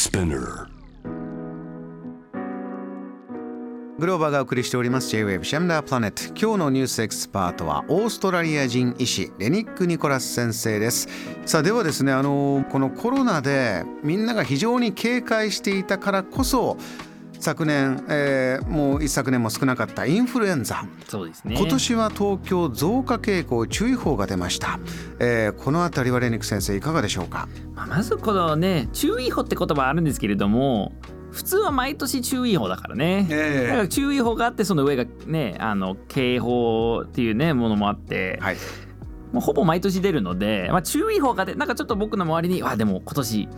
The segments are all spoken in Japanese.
Spinner. グローバーがお送りしております J-Wave シェムダープラネット。今日のニュースエキスパートはオーストラリア人医師レニック・ニコラス先生です。さあではですねあのこのコロナでみんなが非常に警戒していたからこそ昨年、えー、もう一昨年も少なかったインフルエンザ。そうですね。今年は東京増加傾向注意報が出ました、えー、このあたりはレニック先生いかがでしょうか、まあ、まずこのね注意報って言葉あるんですけれども普通は毎年注意報だからね、えー、だから注意報があってその上がねあの警報っていうねものもあって、はい、もうほぼ毎年出るので、まあ、注意報が出なんかちょっと僕の周りにあでも今年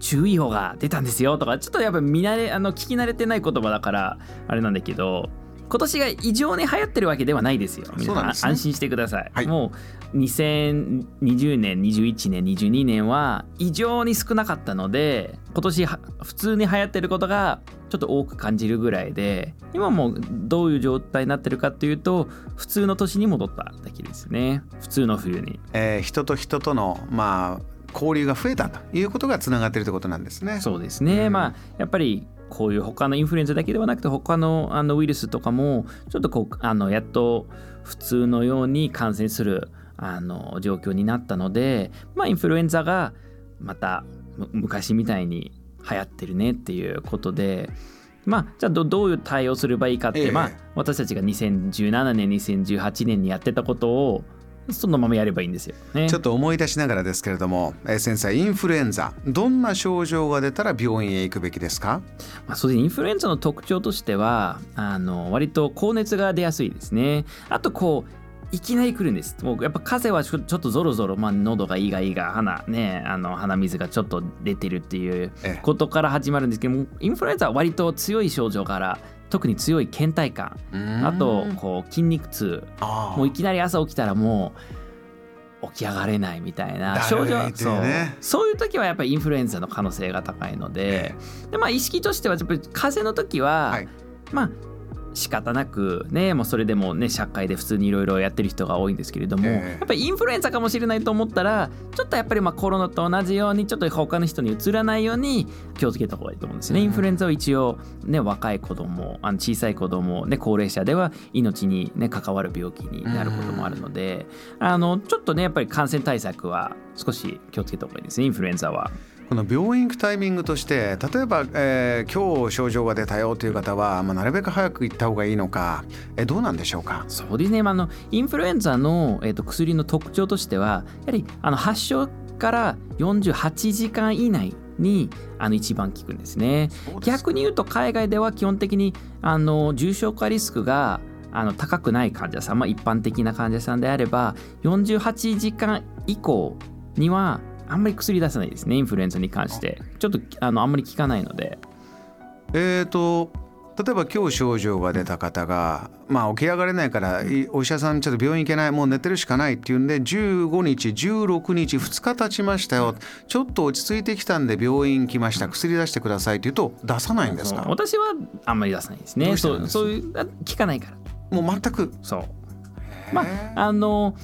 注意報が出たんですよとかちょっとやっぱ見慣れあの聞き慣れてない言葉だからあれなんだけど今年が異常に流行ってるわけではないですよ。皆さん、ね、安心してください。はい、もう2020年、21年、22年は異常に少なかったので、今年普通に流行ってることがちょっと多く感じるぐらいで、今もどういう状態になってるかっていうと、普通の年に戻っただけですね。普通の冬に。えー、人と人とのまあ交流が増えたということがつながっているということなんですね。そうですね、うん、まあやっぱりこういう他のインフルエンザだけではなくて他のあのウイルスとかもちょっとこうあのやっと普通のように感染するあの状況になったので、まあ、インフルエンザがまた昔みたいに流行ってるねっていうことで。まあ、じゃあどういう対応すればいいかって、ええ、まあ、私たちが2017年2018年にやってたことをそのままやればいいんですよ、ね、ちょっと思い出しながらですけれども、えー、先生インフルエンザどんな症状が出たら病院へ行くべきですか、まあ、そうですインフルエンザの特徴としてはあの割と高熱が出やすいですね。あとこういきなり来るんです。もうやっぱ風邪はちょっとぞろぞろ、まあ、喉がいいがいいが鼻ねあの鼻水がちょっと出てるっていうことから始まるんですけどもインフルエンザは割と強い症状から特に強い倦怠感。あとこう筋肉痛。もういきなり朝起きたらもう起き上がれないみたいな症状、ね、そう。そういう時はやっぱりインフルエンザの可能性が高いのでで、まあ、意識としてはやっぱり風邪の時は、はい、まあ仕方なくねもうそれでもね社会で普通にいろいろやってる人が多いんですけれども、やっぱりインフルエンザかもしれないと思ったらちょっとやっぱりまあコロナと同じようにちょっと他の人にうつらないように気をつけた方がいいと思うんですね、インフルエンザは一応ね若い子供あの小さい子供ね高齢者では命にね関わる病気になることもあるので、あのちょっとねやっぱり感染対策は少し気をつけた方がいいですねインフルエンザは。この病院行くタイミングとして例えば、えー、今日症状が出たよという方は、まあ、なるべく早く行った方がいいのか、えー、どうなんでしょうか？そうですね、まあ、のインフルエンザの、えーと、薬の特徴としてはやはりあの発症から48時間以内にあの一番効くんですね。逆に言うと海外では基本的にあの重症化リスクがあの高くない患者さん、まあ、一般的な患者さんであれば48時間以降にはあんまり薬出さないですねインフルエンザに関して。ちょっとあのあんまり効かないので。えっ、ー、と例えば今日症状が出た方がまあ起き上がれないからお医者さんちょっと病院行けないもう寝てるしかないっていうんで15日16日2日経ちましたよ。ちょっと落ち着いてきたんで病院来ました。薬出してくださいって言うと出さないんですか？私はあんまり出さないですね。そうそういう聞かないから。もう全く。そう。まああの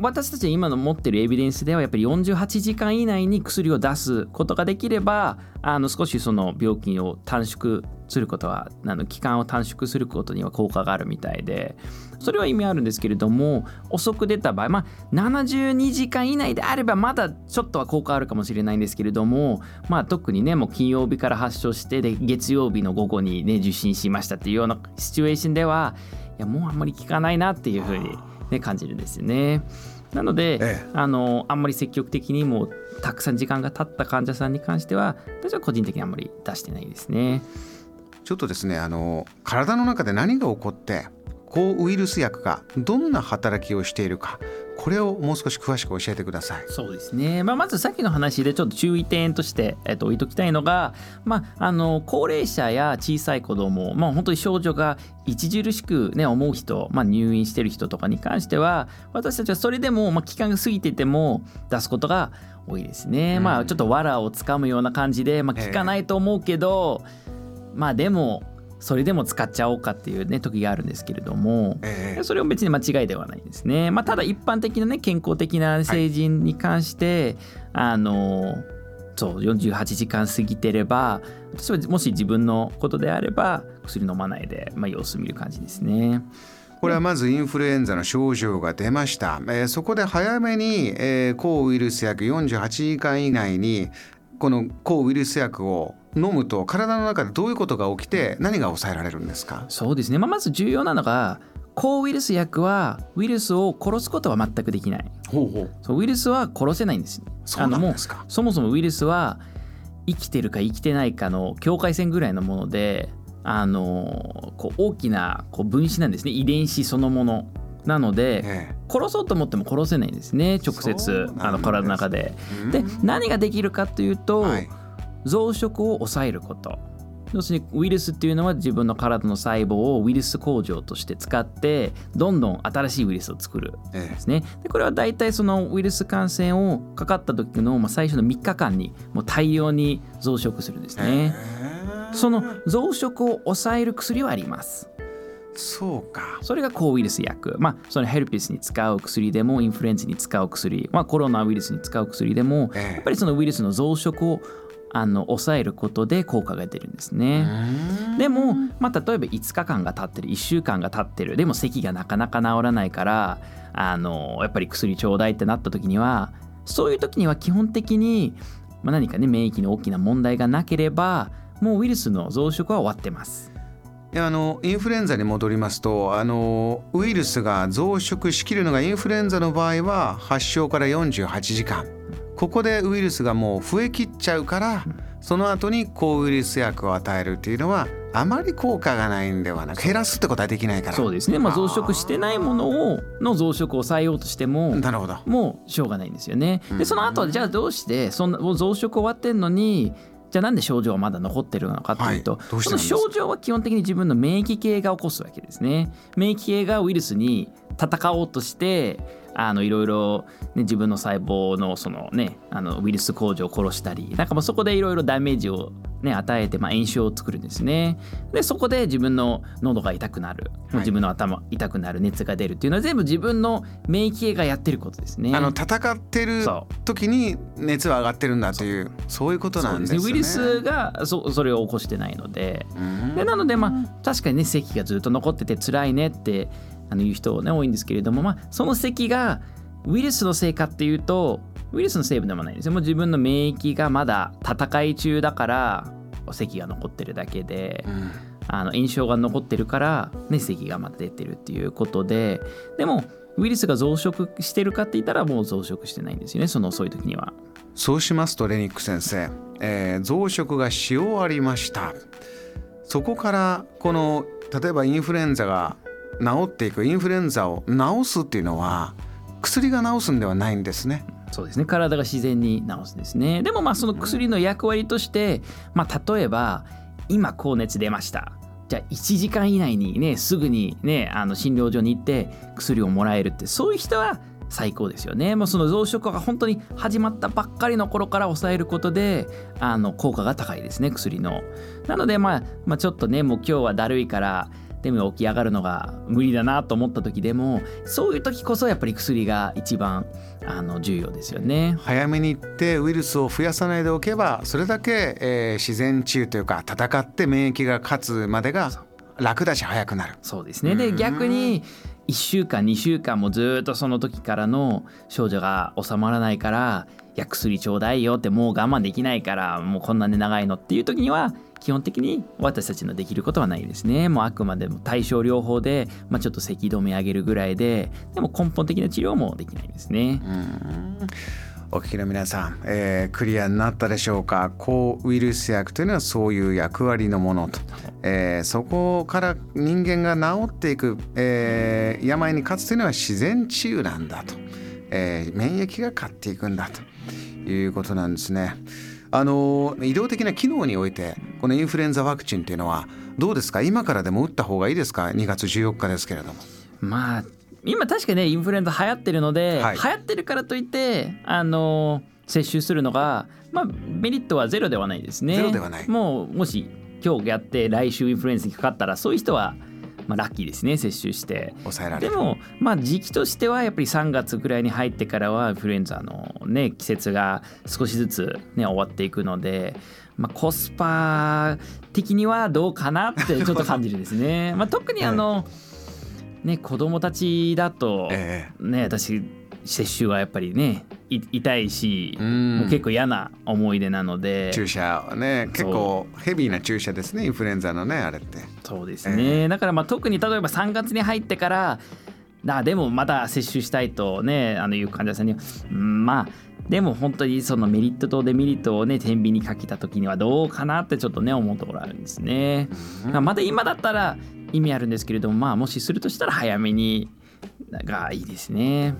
私たち今の持ってるエビデンスではやっぱり48時間以内に薬を出すことができればあの少しその病気を短縮することはあの期間を短縮することには効果があるみたいでそれは意味あるんですけれども遅く出た場合まあ72時間以内であればまだちょっとは効果あるかもしれないんですけれどもまあ特にねもう金曜日から発症してで月曜日の午後にね受診しましたっていうようなシチュエーションではいやもうあんまり効かないなっていうふうにね、感じるんですよね。なので、ええ、あのあんまり積極的にもうたくさん時間が経った患者さんに関しては私は個人的にあんまり出してないですね。ちょっとですねあの体の中で何が起こって抗ウイルス薬がどんな働きをしているかこれをもう少し詳しく教えてください。そうですね。まあ、まずさっきの話でちょっと注意点として、えっと、置いときたいのが、まあ、あの高齢者や小さい子供、まあ、本当に症状が著しく、ね、思う人、まあ、入院してる人とかに関しては私たちはそれでも、まあ、期間が過ぎてても出すことが多いですね。うん、まあちょっと藁をつかむような感じで、まあ、効かないと思うけど、えー、まあでもそれでも使っちゃおうかっていうね時があるんですけれども、えー、それは別に間違いではないですね。まあ、ただ一般的なね健康的な成人に関して、はい、あのそう48時間過ぎてれば私はもし自分のことであれば薬飲まないで、まあ、様子見る感じですね。これはまずインフルエンザの症状が出ました、えー、そこで早めに、えー、抗ウイルス薬48時間以内にこの抗ウイルス薬を飲むと体の中でどういうことが起きて何が抑えられるんですか？そうですね、まあ、まず重要なのが抗ウイルス薬はウイルスを殺すことは全くできない。ほうほう。そうウイルスは殺せないんです。そうなんですか。そもそもウイルスは生きてるか生きてないかの境界線ぐらいのものであのこう大きなこう分子なんですね。遺伝子そのもの。なので、ええ、殺そうと思っても殺せないんですね直接。あの体の中で。で何ができるかというと、はい、増殖を抑えること。要するにウイルスっていうのは自分の体の細胞をウイルス工場として使ってどんどん新しいウイルスを作るんですね。でこれは大体そのウイルス感染をかかった時の、まあ、最初の3日間にもう大量に増殖するんですね。その増殖を抑える薬はあります。そうかそれが抗ウイルス薬まあそのヘルピスに使う薬でもインフルエンザに使う薬、まあ、コロナウイルスに使う薬でも、やっぱりそのウイルスの増殖をあの抑えることで効果が出るんですね。でも、まあ、例えば5日間が経ってる1週間が経ってるでも咳がなかなか治らないからあのやっぱり薬ちょうだいってなった時にはそういう時には基本的に、まあ、何かね免疫の大きな問題がなければもうウイルスの増殖は終わってます。あのインフルエンザに戻りますとあのウイルスが増殖しきるのがインフルエンザの場合は発症から48時間ここでウイルスがもう増えきっちゃうからその後に抗ウイルス薬を与えるっていうのはあまり効果がないんではなく減らすってことはできないから。そうですね、まあ、増殖してないものをの増殖を抑えようとしてもなるほど。もうしょうがないんですよね。でその後じゃあどうしてそんな増殖終わってんのにじゃあなんで症状はまだ残ってるのかというと、はい、その症状は基本的に自分の免疫系が起こすわけですね。免疫系がウイルスに戦おうとしてあのいろいろ、ね、自分の細胞のそのねあのウイルス工場を殺したりなんかもうそこでいろいろダメージを、ね、与えて、まあ、炎症を作るんですね。でそこで自分の喉が痛くなる、はい、自分の頭痛くなる熱が出るっていうのは全部自分の免疫系がやってることですね。あの戦ってる時に熱は上がってるんだというそういうことなんですね、ね、ウイルスがそそれを起こしてないので。でなのでまあ確かにね咳がずっと残ってて辛いねってあのいう人ね多いんですけれども、まあ、その咳がウイルスのせいかっていうとウイルスの成分でもないんですよ。もう自分の免疫がまだ戦い中だから咳が残ってるだけで、うん、あの炎症が残ってるから、ね、咳がまだ出てるっていうことででもウイルスが増殖してるかって言ったらもう増殖してないんですよねその遅い時には。そうしますとレニック先生、えー、増殖がし終わりました。そこからこの例えばインフルエンザが治っていくインフルエンザを治すっていうのは薬が治すんではないんですね。そうですね体が自然に治すんですねでもまあその薬の役割として、まあ、例えば今高熱出ましたじゃあ1時間以内にねすぐにねあの診療所に行って薬をもらえるってそういう人は最高ですよね。もうその増殖が本当に始まったばっかりの頃から抑えることであの効果が高いですね薬の。なのでまあ、まあ、ちょっとねもう今日はだるいからでも起き上がるのが無理だなと思った時でもそういう時こそやっぱり薬が一番あの重要ですよね。早めに行ってウイルスを増やさないでおけばそれだけ、えー、自然治癒というか戦って免疫が勝つまでが楽だし早くなる。そうですね。で逆に1週間2週間もずっとその時からの症状が収まらないから「や薬ちょうだいよ」ってもう我慢できないからもうこんなに長いのっていう時には基本的に私たちのできることはないですね。もうあくまでも対症療法で、まあ、ちょっと咳止め上げるぐらいで、でも根本的な治療もできないですね。お聞きの皆さん、えー、クリアになったでしょうか？抗ウイルス薬というのはそういう役割のものと、えー、そこから人間が治っていく、えー、病に勝つというのは自然治癒なんだと、え免疫が勝っていくんだということなんですね。あの医療的な機能においてこのインフルエンザワクチンっていうのはどうですか？今からでも打った方がいいですか？2月14日ですけれども。まあ今確かねインフルエンザ流行ってるので、はい、流行ってるからといってあの接種するのがまあメリットはゼロではないですね。ゼロではないもうもし今日やって来週インフルエンザにかかったらそういう人はまあ、ラッキーですね接種して。抑えられる。でもまあ時期としてはやっぱり3月ぐらいに入ってからはインフルエンザのね季節が少しずつね終わっていくのでまあ、コスパ的にはどうかなって ちょっと感じるですね。まあ、特にあの、ね、子供たちだと、えね、私接種はやっぱりねい痛いし、うん。結構嫌な思い出なので。注射はね結構ヘビーな注射ですねインフルエンザのねあれって。そうですね、だからまあ特に例えば3月に入ってからあでもまだ接種したいとねあのいう患者さんにはうんまあでも本当にそのメリットとデメリットをね天秤にかけた時にはどうかなってちょっとね思うところあるんですね。まあまだ今だったら意味あるんですけれどもまあもしするとしたら早めにがいいですね。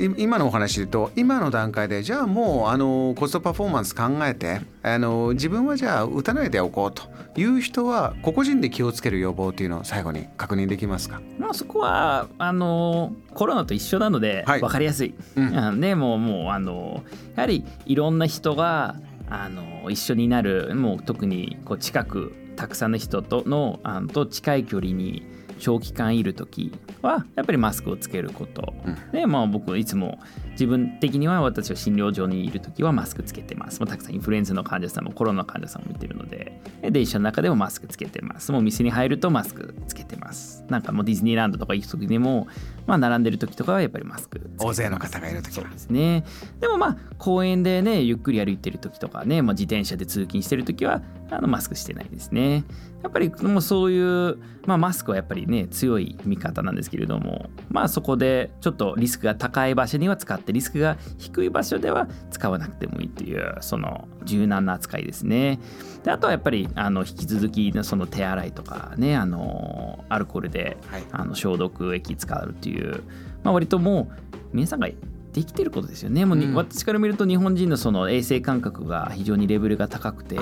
い今のお話で言うと今の段階でじゃあもうあのコストパフォーマンス考えてあの自分はじゃあ打たないでおこうという人は個々人で気をつける予防というのを最後に確認できますか？まあそこはあのコロナと一緒なのではい。分かりやすい。うん。あねもうもうあのやはりいろんな人があの一緒になるもう特にこう近くたくさんの人とのあのと近い距離に長期間いる時はやっぱりマスクをつけること、うん。でまあ僕いつも自分的には私は診療所にいる時はマスクつけてます。もうたくさんインフルエンザの患者さんもコロナの患者さんも見てるので。で電車の中でもマスクつけてます。もう店に入るとマスクつけてますなんかもうディズニーランドとか行く時でもまあ並んでる時とかはやっぱりマスク大勢の方がいる時は。そうですね。でもまあ公園でねゆっくり歩いてる時とかね、まあ、自転車で通勤してる時はあのマスクしてないですね。やっぱりもうそういう、まあ、マスクはやっぱりね強い味方なんですけれどもまあそこでちょっとリスクが高い場所には使ってリスクが低い場所では使わなくてもいいっていうその柔軟な扱いですね。であとはやっぱりあの引き続きその手洗いとかねあのアルコールではいあの消毒液使うっていう、まあ、割ともう皆さんができてることですよねもうに、うん私から見ると日本人のその衛生感覚が非常にレベルが高くて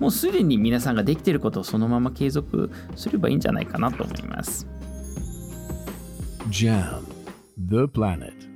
もうすでに皆さんができてることをそのまま継続すればいいんじゃないかなと思います。Jam, the planet.